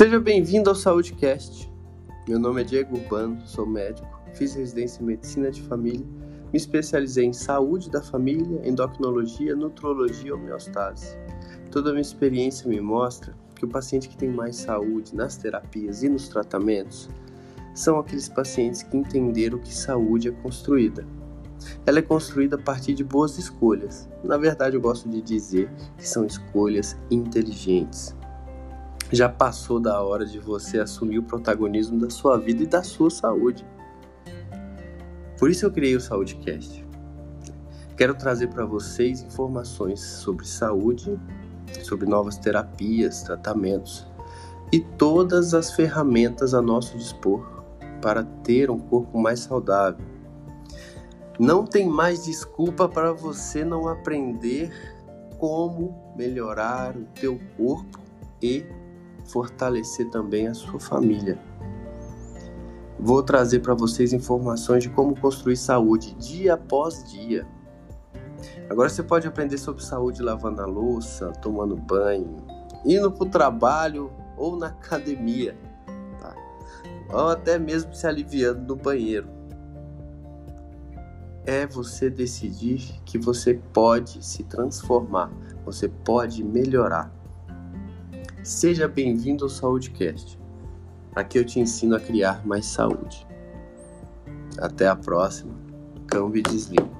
Seja bem-vindo ao SaúdeCast. Meu nome é Diego Urbano, sou médico, fiz residência em medicina de família, me especializei em saúde da família, endocrinologia, nutrologia e homeostase. Toda a minha experiência me mostra que o paciente que tem mais saúde nas terapias e nos tratamentos são aqueles pacientes que entenderam que saúde é construída. Ela é construída a partir de boas escolhas. Na verdade, eu gosto de dizer que são escolhas inteligentes. Já passou da hora de você assumir o protagonismo da sua vida e da sua saúde. Por isso eu criei o SaúdeCast. Quero trazer para vocês informações sobre saúde, sobre novas terapias, tratamentos e todas as ferramentas a nosso dispor para ter um corpo mais saudável. Não tem mais desculpa para você não aprender como melhorar o teu corpo e fortalecer também a sua família. Vou trazer para vocês informações de como construir saúde dia após dia. Agora você pode aprender sobre saúde lavando a louça, tomando banho, indo para o trabalho ou na academia, tá? ou até mesmo se aliviando no banheiro. É você decidir que você pode se transformar, você pode melhorar. Seja bem-vindo ao SaúdeCast. Aqui eu te ensino a criar mais saúde. Até a próxima. Câmbio e desliga.